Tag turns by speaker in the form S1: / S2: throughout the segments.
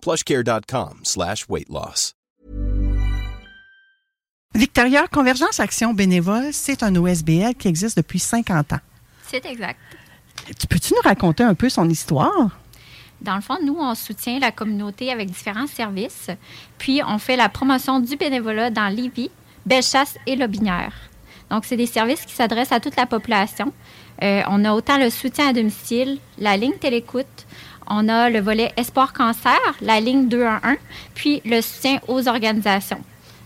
S1: plushcare.com slash weight loss.
S2: Victoria, Convergence Action Bénévole, c'est un OSBL qui existe depuis 50 ans.
S3: C'est exact.
S2: Tu Peux-tu nous raconter un peu son histoire?
S3: Dans le fond, nous, on soutient la communauté avec différents services. Puis, on fait la promotion du bénévolat dans Lévis, Bellechasse et Lobinière. Donc, c'est des services qui s'adressent à toute la population. Euh, on a autant le soutien à domicile, la ligne télécoute, on a le volet Espoir Cancer, la ligne 211, puis le soutien aux organisations.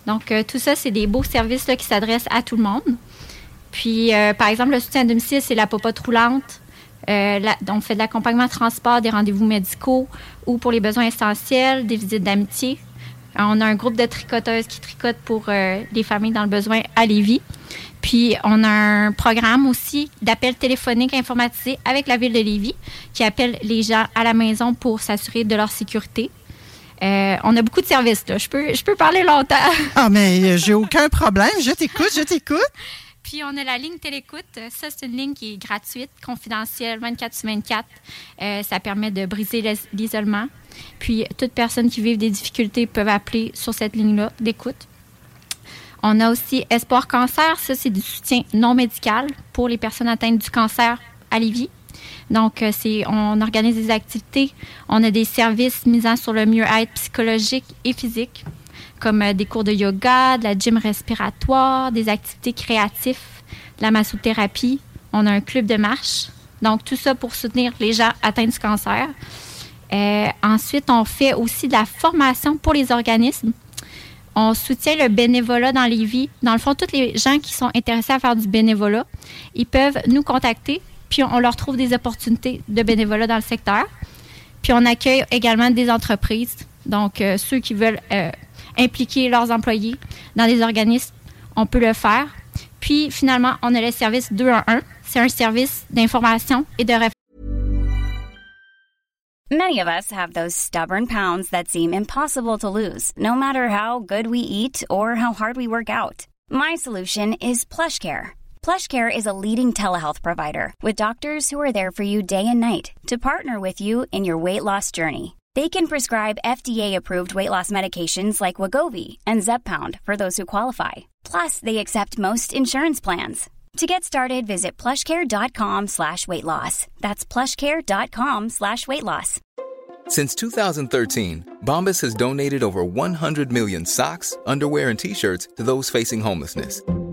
S3: Donc, euh, tout ça, c'est des beaux services qui s'adressent à tout le monde. Puis, euh, par exemple, le soutien à domicile, c'est la popote roulante. Euh, on fait de l'accompagnement transport, des rendez-vous médicaux ou pour les besoins essentiels, des visites d'amitié. Euh, On a un groupe de tricoteuses qui tricotent pour euh, les familles dans le besoin à Lévis. Puis, on a un programme aussi d'appel téléphonique informatisé avec la ville de Lévis qui appelle les gens à la maison pour s'assurer de leur sécurité. Euh, on a beaucoup de services, là. Je peux, je peux parler longtemps.
S2: Ah, mais j'ai aucun problème. Je t'écoute, je t'écoute.
S3: Puis on a la ligne télécoute. Ça, c'est une ligne qui est gratuite, confidentielle, 24 sur 24. Euh, ça permet de briser l'is- l'isolement. Puis toute personne qui vit des difficultés peuvent appeler sur cette ligne-là d'écoute. On a aussi Espoir Cancer. Ça, c'est du soutien non médical pour les personnes atteintes du cancer à Lévis. Donc, euh, c'est, on organise des activités. On a des services misant sur le mieux-être psychologique et physique, comme euh, des cours de yoga, de la gym respiratoire, des activités créatives, de la massothérapie. On a un club de marche. Donc, tout ça pour soutenir les gens atteints du cancer. Euh, ensuite, on fait aussi de la formation pour les organismes. On soutient le bénévolat dans les vies. Dans le fond, tous les gens qui sont intéressés à faire du bénévolat, ils peuvent nous contacter, puis on leur trouve des opportunités de bénévolat dans le secteur. Puis on accueille également des entreprises, donc euh, ceux qui veulent impliquer leurs employés dans des organismes, on peut le faire. Puis finalement, on a le service 211. C'est un service d'information et de référence.
S4: Many of us have those stubborn pounds that seem impossible to lose, no matter how good we eat or how hard we work out. My solution is PlushCare. PlushCare is a leading telehealth provider with doctors who are there for you day and night to partner with you in your weight loss journey. They can prescribe FDA-approved weight loss medications like Wagovi and Zepbound for those who qualify. Plus, they accept most insurance plans. To get started, visit plushcare.com slash weight loss. That's plushcare.com slash weight loss.
S5: Since 2013, Bombas has donated over 100 million socks, underwear, and t shirts to those facing homelessness.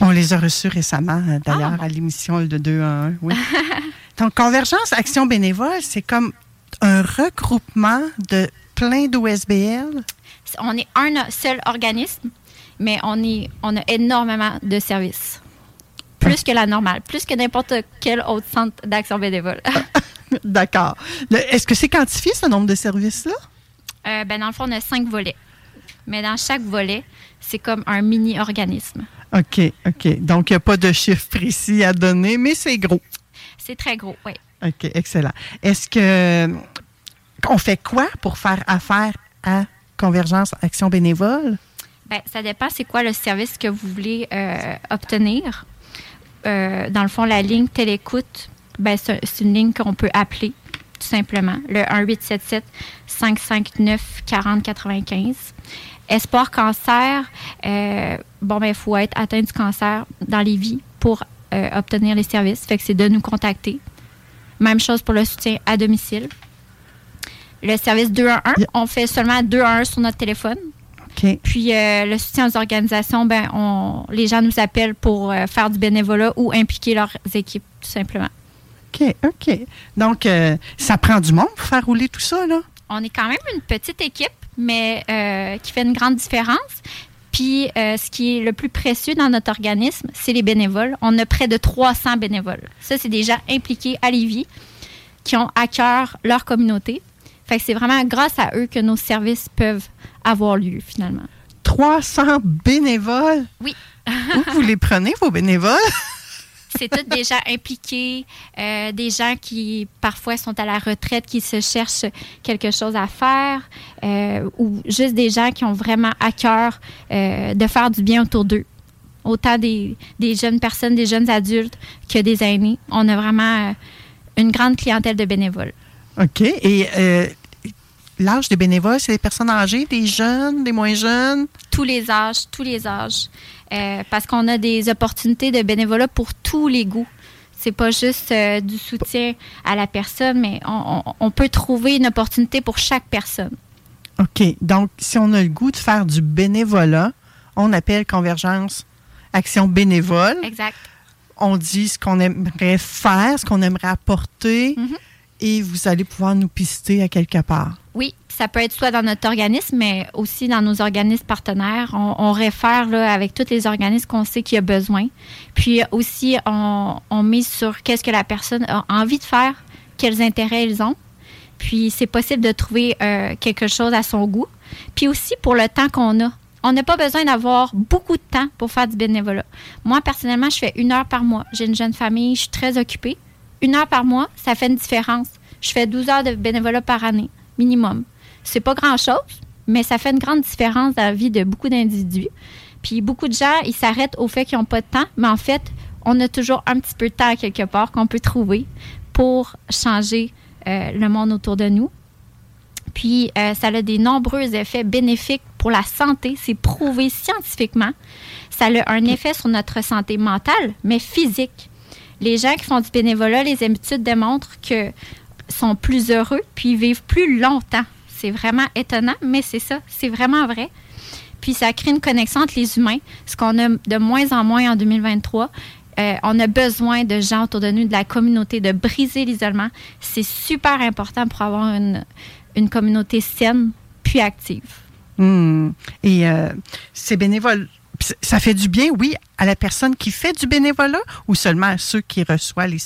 S2: On les a reçus récemment, euh, d'ailleurs,
S3: Ah.
S2: à l'émission de 2 à 1. Oui. Donc, Convergence Action Bénévole, c'est comme un regroupement de plein d'OSBL.
S3: On est un seul organisme, mais on, est, on a énormément de services. Plus que la normale, plus que n'importe quel autre centre d'action bénévole.
S2: D'accord. Est-ce que c'est quantifié, ce nombre de services-là?
S3: Euh, ben, dans le fond, on a cinq volets. Mais dans chaque volet, c'est comme un mini-organisme.
S2: OK, OK. Donc, il n'y a pas de chiffre précis à donner, mais c'est gros.
S3: C'est très gros, oui.
S2: OK, excellent. Est-ce que. On fait quoi pour faire affaire à Convergence Action Bénévole?
S3: Ben, ça dépend c'est quoi le service que vous voulez euh, obtenir. Euh, dans le fond, la ligne télécoute, ben, c'est c'est une ligne qu'on peut appeler, tout simplement. Le 1877-559-4095. Espoir cancer, euh, bon, ben, il faut être atteint du cancer dans les vies pour euh, obtenir les services. Fait que c'est de nous contacter. Même chose pour le soutien à domicile. Le service 211,
S2: Yeah.
S3: on fait seulement 211 sur notre téléphone.
S2: OK.
S3: Puis euh, le soutien aux organisations, ben, on, les gens nous appellent pour euh, faire du bénévolat ou impliquer leurs équipes, tout simplement.
S2: OK, OK. Donc, euh, ça prend du monde pour faire rouler tout ça, là?
S3: On est quand même une petite équipe, mais euh, qui fait une grande différence. Puis euh, ce qui est le plus précieux dans notre organisme, c'est les bénévoles. On a près de 300 bénévoles. Ça, c'est des gens impliqués à Lévis qui ont à cœur leur communauté. Fait que c'est vraiment grâce à eux que nos services peuvent avoir lieu, finalement.
S2: 300 bénévoles?
S3: Oui.
S2: Où vous les prenez, vos bénévoles?
S3: c'est tous des gens impliqués, euh, des gens qui parfois sont à la retraite, qui se cherchent quelque chose à faire, euh, ou juste des gens qui ont vraiment à cœur euh, de faire du bien autour d'eux. Autant des, des jeunes personnes, des jeunes adultes que des aînés. On a vraiment une grande clientèle de bénévoles.
S2: OK. Et l'âge des bénévoles, c'est des personnes âgées, des jeunes, des moins jeunes?
S3: Tous les âges, tous les âges. Euh, parce qu'on a des opportunités de bénévolat pour tous les goûts. C'est pas juste euh, du soutien à la personne, mais on, on- on peut trouver une opportunité pour chaque personne.
S2: OK. Donc, si on a le goût de faire du bénévolat, on appelle Convergence Action bénévole.
S3: Exact.
S2: On dit ce qu'on aimerait faire, ce qu'on aimerait apporter,
S3: Mhm.
S2: et vous allez pouvoir nous pister à quelque part.
S3: Oui, ça peut être soit dans notre organisme, mais aussi dans nos organismes partenaires. On, réfère avec tous les organismes qu'on sait qu'il y a besoin. Puis aussi, on, on mise sur qu'est-ce que la personne a envie de faire, quels intérêts ils ont. Puis c'est possible de trouver euh, quelque chose à son goût. Puis aussi pour le temps qu'on a. On n'a pas besoin d'avoir beaucoup de temps pour faire du bénévolat. Moi, personnellement, je fais une heure par mois. J'ai une jeune famille, je suis très occupée. Une heure par mois, ça fait une différence. Je fais 12 heures de bénévolat par année, minimum. C'est pas grand-chose, mais ça fait une grande différence dans la vie de beaucoup d'individus. Puis beaucoup de gens, ils s'arrêtent au fait qu'ils n'ont pas de temps, mais en fait, on a toujours un petit peu de temps quelque part qu'on peut trouver pour changer euh, le monde autour de nous. Puis, euh, ça a des nombreux effets bénéfiques pour la santé. C'est prouvé scientifiquement. Ça a un effet sur notre santé mentale, mais physique. Les gens qui font du bénévolat, les études démontrent que sont plus heureux puis vivent plus longtemps. C'est vraiment étonnant, mais c'est ça. C'est vraiment vrai. Puis ça crée une connexion entre les humains, ce qu'on a de moins en moins en 2023. Euh, on a besoin de gens autour de nous, de la communauté, de briser l'isolement. C'est super important pour avoir une, une communauté saine puis active.
S2: Hmm. Et euh, ces bénévoles, ça fait du bien, oui, à la personne qui fait du bénévolat ou seulement à ceux qui reçoivent les,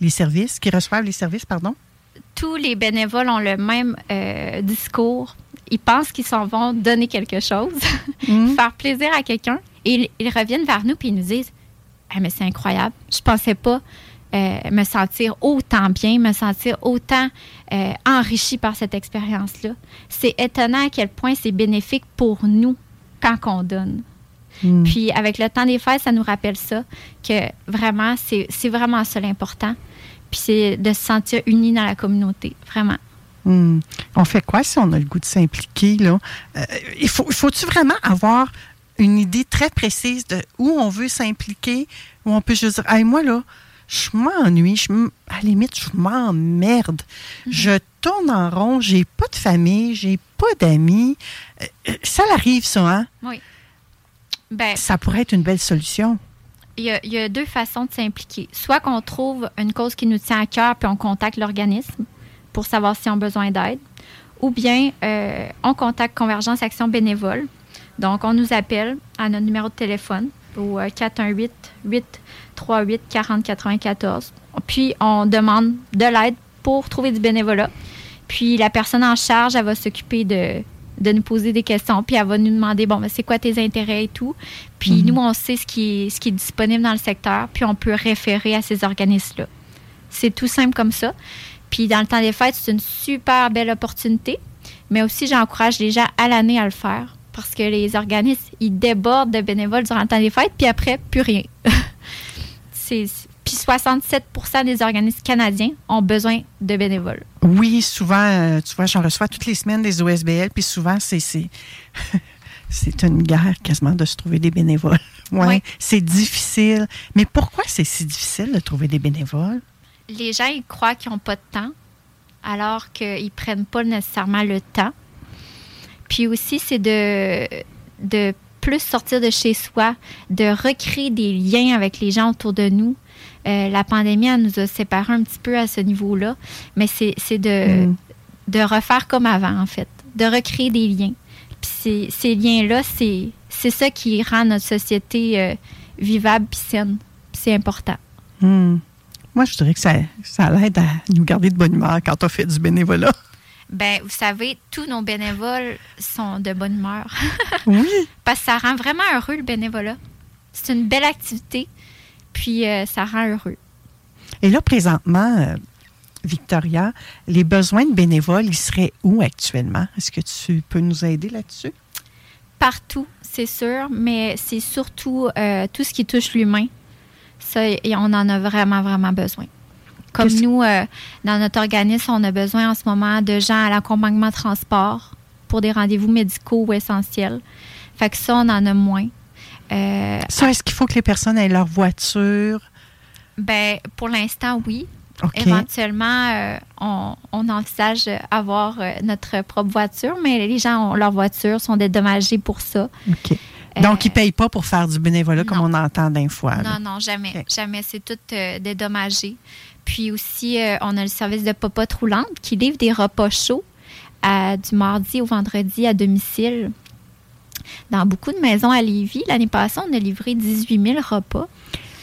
S2: les services, qui reçoivent les services, pardon?
S3: Tous les bénévoles ont le même euh, discours. Ils pensent qu'ils s'en vont donner quelque chose,
S2: Mhm.
S3: faire plaisir à quelqu'un. Et ils, ils reviennent vers nous puis ils nous disent Ah, mais c'est incroyable. Je pensais pas euh, me sentir autant bien, me sentir autant euh, enrichi par cette expérience-là. C'est étonnant à quel point c'est bénéfique pour nous quand on donne.
S2: Hmm.
S3: Puis avec le temps des fêtes, ça nous rappelle ça, que vraiment, c'est c'est vraiment ça l'important. Puis c'est de se sentir unis dans la communauté, vraiment.
S2: Hmm. On fait quoi si on a le goût de s'impliquer? Là? Euh, il faut, faut-tu vraiment avoir une idée très précise de où on veut s'impliquer, où on peut juste dire, Hey, moi, là, je m'ennuie, je à la limite, je m'emmerde. Je tourne en rond, j'ai pas de famille, j'ai pas d'amis. Euh, euh, ça arrive, ça, hein?
S3: Oui. Ben,
S2: Ça pourrait être une belle solution.
S3: Il y, a, deux façons de s'impliquer. Soit qu'on trouve une cause qui nous tient à cœur, puis on contacte l'organisme pour savoir s'ils ont besoin d'aide. Ou bien, euh, on contacte Convergence Action Bénévole. Donc, on nous appelle à notre numéro de téléphone au euh, 418-838-4094. Puis, on demande de l'aide pour trouver du bénévolat. Puis, la personne en charge, elle va s'occuper de, de nous poser des questions, puis elle va nous demander, bon, ben, c'est quoi tes intérêts et tout. Puis, nous, on sait ce qui, est, ce qui est disponible dans le secteur, puis on peut référer à ces organismes-là. C'est tout simple comme ça. Puis dans le temps des fêtes, c'est une super belle opportunité. Mais aussi, j'encourage les gens à l'année à le faire parce que les organismes, ils débordent de bénévoles durant le temps des fêtes, puis après, plus rien. c'est, puis 67% des organismes canadiens ont besoin de bénévoles.
S2: Oui, souvent, euh, tu vois, j'en reçois toutes les semaines des OSBL, puis souvent, c'est, c'est, c'est une guerre quasiment de se trouver des bénévoles. Ouais,
S3: Oui.
S2: C'est difficile. Mais pourquoi c'est si difficile de trouver des bénévoles?
S3: Les gens, ils croient qu'ils n'ont pas de temps, alors qu'ils ne prennent pas nécessairement le temps. Puis aussi, c'est de, de plus sortir de chez soi, de recréer des liens avec les gens autour de nous. Euh, la pandémie, elle nous a séparés un petit peu à ce niveau-là, mais c'est de,
S2: Mm.
S3: de refaire comme avant, en fait, de recréer des liens. Puis ces, liens-là, c'est ça qui rend notre société euh, vivable puis saine. C'est important.
S2: Hmm. Moi, je dirais que ça, ça l'aide à nous garder de bonne humeur quand on fait du bénévolat.
S3: Ben, vous savez, tous nos bénévoles sont de bonne humeur.
S2: Oui.
S3: Parce que ça rend vraiment heureux le bénévolat. C'est une belle activité, puis euh, ça rend heureux.
S2: Et là, présentement, euh, Victoria, les besoins de bénévoles, ils seraient où actuellement? Est-ce que tu peux nous aider là-dessus?
S3: Partout, c'est sûr, mais c'est surtout euh, tout ce qui touche l'humain. Ça, et on en a vraiment, vraiment besoin. Comme nous, euh, dans notre organisme, on a besoin en ce moment de gens à l'accompagnement transport pour des rendez-vous médicaux ou essentiels. Fait que ça, on en a moins. Euh,
S2: Ça, est-ce qu'il faut que les personnes aient leur voiture?
S3: ben, pour l'instant, oui. Éventuellement, euh, on, on envisage avoir euh, notre propre voiture, mais les gens ont leur voiture, sont dédommagés pour ça.
S2: OK. Donc, ils ne payent pas pour faire du bénévolat comme on entend d'un fois. là.
S3: Non, non, jamais. Jamais. C'est tout euh, dédommagé. Puis aussi, euh, on a le service de popote roulante qui livre des repas chauds du mardi au vendredi à domicile. Dans beaucoup de maisons à Lévis, l'année passée, on a livré 18 000 repas.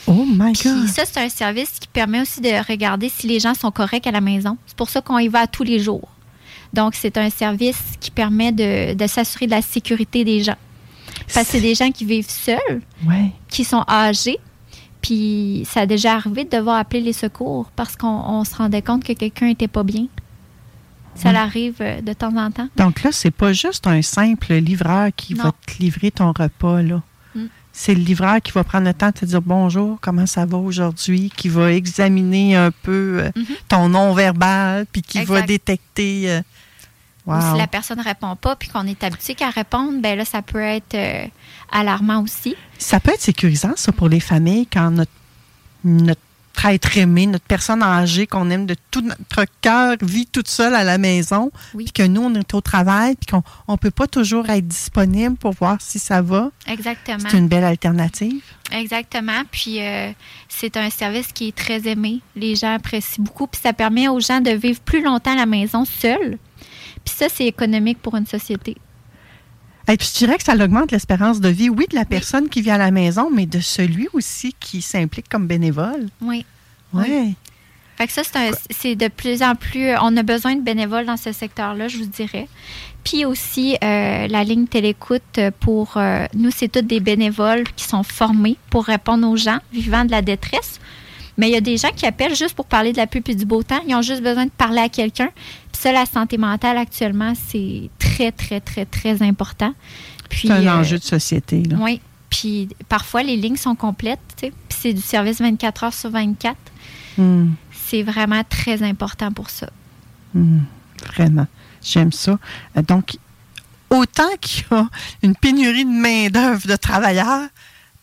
S2: Oh my
S3: Puis
S2: God!
S3: ça, c'est un service qui permet aussi de regarder si les gens sont corrects à la maison. C'est pour ça qu'on y va tous les jours. Donc, c'est un service qui permet de, de s'assurer de la sécurité des gens. Parce que c'est des gens qui vivent seuls,
S2: Ouais.
S3: qui sont âgés. Puis ça a déjà arrivé de devoir appeler les secours parce qu'on on se rendait compte que quelqu'un n'était pas bien. Ça
S2: Mm.
S3: l'arrive euh, de temps en temps.
S2: Donc là, c'est pas juste un simple livreur qui va te livrer ton repas, là.
S3: Mm.
S2: C'est le livreur qui va prendre le temps de te dire bonjour, comment ça va aujourd'hui, qui va examiner un peu euh,
S3: Mhm.
S2: ton non-verbal, puis qui va détecter. euh,
S3: Ou
S2: wow.
S3: si la personne ne répond pas puis qu'on est habitué qu'à répondre, ben là, ça peut être euh, alarmant aussi.
S2: Ça peut être sécurisant, ça, pour les familles, quand notre, notre être aimé, notre personne âgée qu'on aime de tout notre cœur vit toute seule à la maison,
S3: Oui.
S2: puis que nous, on est au travail, puis qu'on ne peut pas toujours être disponible pour voir si ça va.
S3: Exactement.
S2: C'est une belle alternative.
S3: Exactement. Puis euh, c'est un service qui est très aimé. Les gens apprécient beaucoup. Puis ça permet aux gens de vivre plus longtemps à la maison seuls. Puis ça, c'est économique pour une société.
S2: Et puis, je dirais que ça augmente l'espérance de vie, oui, de la personne qui vit à la maison, mais de celui aussi qui s'implique comme bénévole.
S3: Oui.
S2: Oui.
S3: Fait que ça, c'est de plus en plus. On a besoin de bénévoles dans ce secteur-là, je vous dirais. Puis aussi, euh, la ligne télécoute pour. euh, nous, c'est tous des bénévoles qui sont formés pour répondre aux gens vivant de la détresse. Mais il y a des gens qui appellent juste pour parler de la pluie et du beau temps. Ils ont juste besoin de parler à quelqu'un. Puis ça, la santé mentale actuellement, c'est très, très, très, très important.
S2: C'est un
S3: euh,
S2: enjeu de société. Là.
S3: oui. Puis parfois, les lignes sont complètes. tu sais. Puis c'est du service 24 heures sur 24.
S2: Hmm,
S3: C'est vraiment très important pour ça.
S2: hmm, vraiment. J'aime ça. Euh, Donc, autant qu'il y a une pénurie de main-d'œuvre de travailleurs,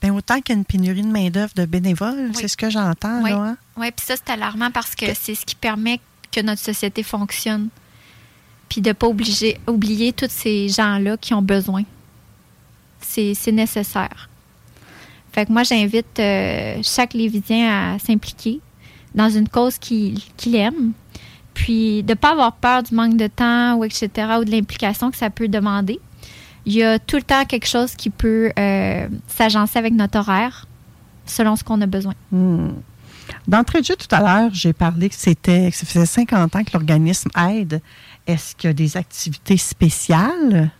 S2: ben autant qu'il y a une pénurie de main-d'œuvre de bénévoles.
S3: Oui.
S2: C'est ce que j'entends,
S3: Oui.
S2: là. hein?
S3: Oui, puis ça, c'est alarmant parce que c'est ce qui permet que notre société fonctionne. Puis de ne pas obliger, oublier tous ces gens-là qui ont besoin. C'est nécessaire. Fait que moi, j'invite euh, chaque Lévidien à s'impliquer dans une cause qu'il qu'il aime. Puis de ne pas avoir peur du manque de temps ou etc. ou de l'implication que ça peut demander. Il y a tout le temps quelque chose qui peut euh, s'agencer avec notre horaire selon ce qu'on a besoin.
S2: Hmm. D'entrée de jeu, tout à l'heure, j'ai parlé que c'était que ça faisait 50 ans que l'organisme aide. Est-ce qu'il y a des activités spéciales?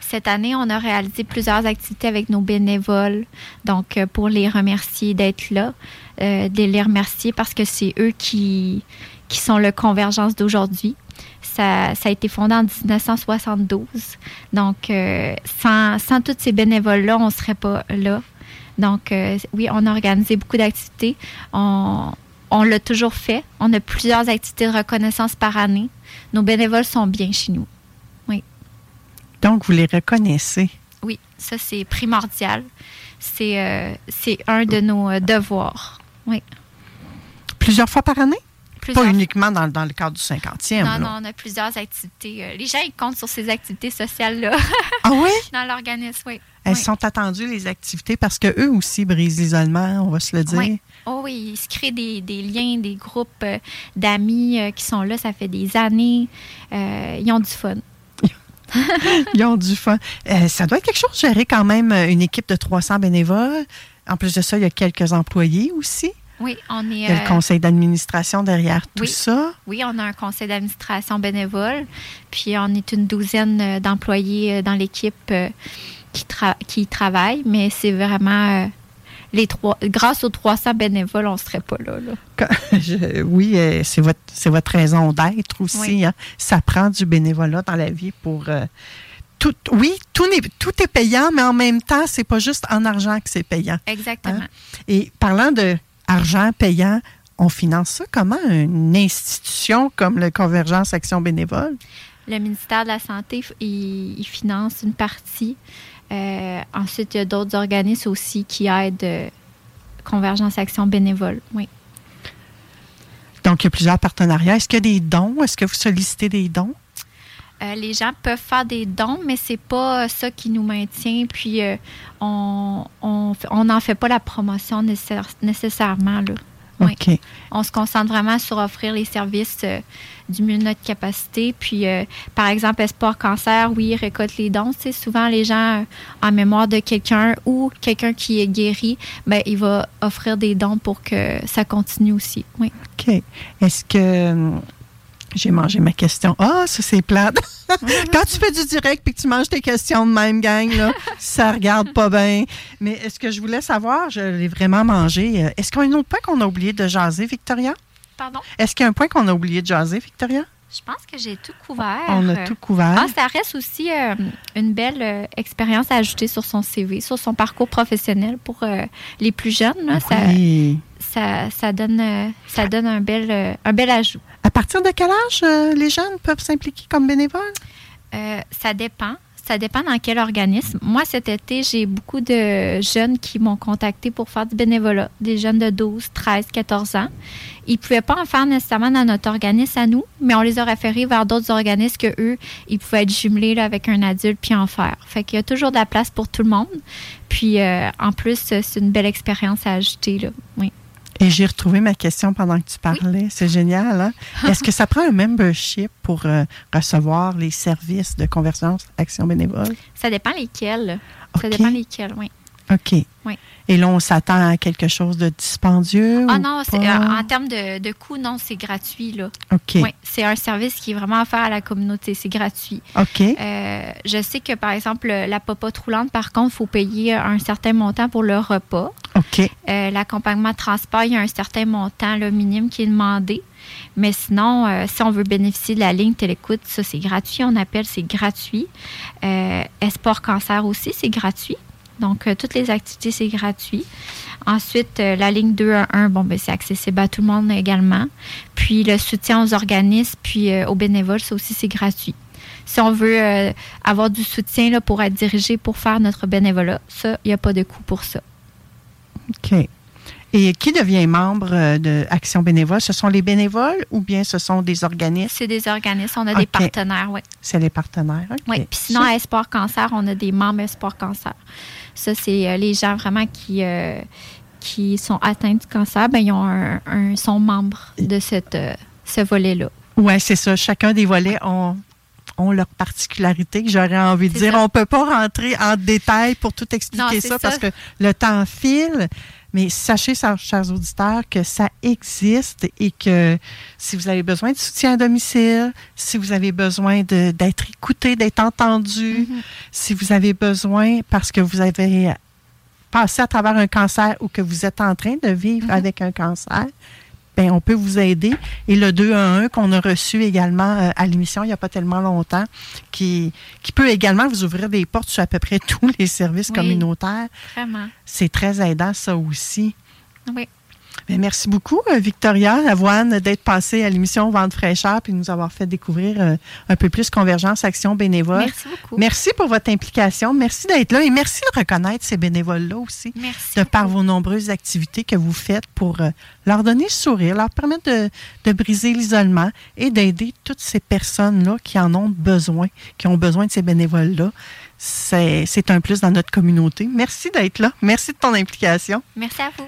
S3: Cette année, on a réalisé plusieurs activités avec nos bénévoles. Donc, euh, pour les remercier d'être là, euh, de les remercier parce que c'est eux qui, qui sont le convergence d'aujourd'hui. Ça, ça, a été fondé en 1972. Donc, euh, sans, sans tous ces bénévoles-là, on ne serait pas là. Donc, euh, oui, on a organisé beaucoup d'activités. On, on l'a toujours fait. On a plusieurs activités de reconnaissance par année. Nos bénévoles sont bien chez nous. Oui.
S2: Donc, vous les reconnaissez?
S3: Oui, ça, c'est primordial. C'est euh, un de nos devoirs. Oui.
S2: Plusieurs fois par année? Pas uniquement dans, dans, le cadre du 50e.
S3: Non, non, on a plusieurs activités. Euh, les gens, ils comptent sur ces activités sociales-là.
S2: Ah oui?
S3: dans l'organisme, oui.
S2: Elles sont attendues, les activités, parce qu'eux aussi brisent l'isolement, on va se le dire.
S3: Oui. Oh oui, ils se créent des, des liens, des groupes euh, d'amis euh, qui sont là, ça fait des années. ils ont du fun.
S2: ils ont du fun. ça doit être quelque chose, gérer quand même une équipe de 300 bénévoles. En plus de ça, il y a quelques employés aussi.
S3: Oui, on est.
S2: Il y a le euh, conseil d'administration derrière tout ça.
S3: Oui, on a un conseil d'administration bénévole. Puis on est une douzaine euh, d'employés euh, dans l'équipe qui, qui travaillent, mais c'est vraiment. les trois, grâce aux 300 bénévoles, on ne serait pas là.
S2: oui, c'est votre, votre raison d'être aussi. Hein. Ça prend du bénévolat dans la vie pour. tout, oui, tout est, tout est payant, mais en même temps, c'est pas juste en argent que c'est payant.
S3: Exactement. Hein.
S2: Et parlant de argent payant, on finance ça comment une institution comme le Convergence Action Bénévole?
S3: Le ministère de la Santé, il, finance une partie. Euh, ensuite, il y a d'autres organismes aussi qui aident euh, Convergence Action Bénévole. Oui.
S2: Donc, il y a plusieurs partenariats. Est-ce qu'il y a des dons? Est-ce que vous sollicitez des dons?
S3: Euh, les gens peuvent faire des dons, mais c'est pas ça qui nous maintient. Puis on n'en fait pas la promotion nécessairement. Là. On se concentre vraiment sur offrir les services euh, du mieux de notre capacité. Puis, euh, par exemple, Espoir Cancer, oui, récolte les dons. C'est souvent les gens euh, en mémoire de quelqu'un ou quelqu'un qui est guéri, ben, il va offrir des dons pour que ça continue aussi. Oui.
S2: OK. Est-ce que j'ai mangé ma question. Ah, ça, c'est plate. Quand tu fais du direct et que tu manges tes questions de même, gang, là, ça regarde pas bien. Mais est-ce que je voulais savoir, je l'ai vraiment mangé. Euh, est-ce qu'il y a un autre point qu'on a oublié de jaser, Victoria?
S3: Pardon?
S2: Est-ce qu'il y a un point qu'on a oublié de jaser, Victoria?
S3: Je pense que j'ai tout couvert.
S2: On a tout couvert.
S3: Ah, ça reste aussi euh, une belle euh, expérience à ajouter sur son CV, sur son parcours professionnel pour les plus jeunes. Là, ça, ça, donne, ça donne un, bel, un bel ajout.
S2: À partir de quel âge euh, les jeunes peuvent s'impliquer comme bénévoles?
S3: Euh, ça dépend. Ça dépend dans quel organisme. Moi, cet été, j'ai beaucoup de jeunes qui m'ont contacté pour faire du bénévolat. Des jeunes de 12, 13, 14 ans. Ils ne pouvaient pas en faire nécessairement dans notre organisme à nous, mais on les a référés vers d'autres organismes que eux, ils pouvaient être jumelés avec un adulte puis en faire. Fait qu'il y a toujours de la place pour tout le monde. Puis, euh, en plus, c'est une belle expérience à ajouter. Là. Oui.
S2: Et j'ai retrouvé ma question pendant que tu parlais. C'est génial. Hein? Est-ce que ça prend un membership pour euh, recevoir les services de convergence action bénévole?
S3: Ça dépend lesquels. Ça dépend lesquels, oui.
S2: OK. Oui. Et là, on s'attend à quelque chose de dispendieux?
S3: Ah non, euh, en termes de, de coût, non, c'est gratuit. Là.
S2: OK. Oui,
S3: c'est un service qui est vraiment offert à la communauté. C'est gratuit.
S2: OK.
S3: Euh, je sais que, par exemple, la popote roulante, par contre, il faut payer un certain montant pour le repas.
S2: OK.
S3: Euh, l'accompagnement de transport, il y a un certain montant le minimum qui est demandé. Mais sinon, si on veut bénéficier de la ligne télécoute, ça, c'est gratuit. On appelle, c'est gratuit. Esport Cancer aussi, c'est gratuit. Donc, euh, toutes les activités, c'est gratuit. Ensuite, euh, la ligne 211, bon, ben, c'est accessible à tout le monde également. Puis, le soutien aux organismes, puis euh, aux bénévoles, ça aussi, c'est gratuit. Si on veut avoir du soutien là, pour être dirigé pour faire notre bénévolat, ça, il n'y a pas de coût pour ça.
S2: OK. Et qui devient membre de Action bénévole? Ce sont les bénévoles ou bien ce sont des organismes?
S3: C'est des organismes. On a des partenaires, oui.
S2: C'est les partenaires,
S3: Oui. Puis sinon, à Espoir Cancer, on a des membres Espoir Cancer. Ça, c'est euh, les gens vraiment qui, euh, qui sont atteints du cancer. Bien, ils ont un, sont membres de cette, ce volet-là.
S2: Oui, c'est ça. Chacun des volets ont ont leurs particularités, j'aurais envie de dire. On ne peut pas rentrer en détail pour tout expliquer ça, parce que le temps file. Mais sachez, chers auditeurs, que ça existe et que si vous avez besoin de soutien à domicile, si vous avez besoin d'être écouté, d'être entendu, mm-hmm. si vous avez besoin parce que vous avez passé à travers un cancer ou que vous êtes en train de vivre mm-hmm. avec un cancer, ben, on peut vous aider. Et le 211 qu'on a reçu également euh, à l'émission il n'y a pas tellement longtemps, qui, qui peut également vous ouvrir des portes sur à peu près tous les services
S3: Oui.
S2: communautaires.
S3: Vraiment.
S2: C'est très aidant, ça aussi.
S3: Oui.
S2: Ben, merci beaucoup, euh, Victoria Avoine, d'être passée à l'émission Vente fraîcheur puis de nous avoir fait découvrir euh, un peu plus Convergence Action Bénévole.
S3: Merci beaucoup.
S2: Merci pour votre implication. Merci d'être là et merci de reconnaître ces bénévoles-là aussi,
S3: Merci.
S2: de par
S3: beaucoup.
S2: vos nombreuses activités que vous faites pour euh, leur donner le sourire, leur permettre de, de briser l'isolement et d'aider toutes ces personnes-là qui en ont besoin, qui ont besoin de ces bénévoles-là. C'est un plus dans notre communauté. Merci d'être là. Merci de ton implication.
S3: Merci à vous.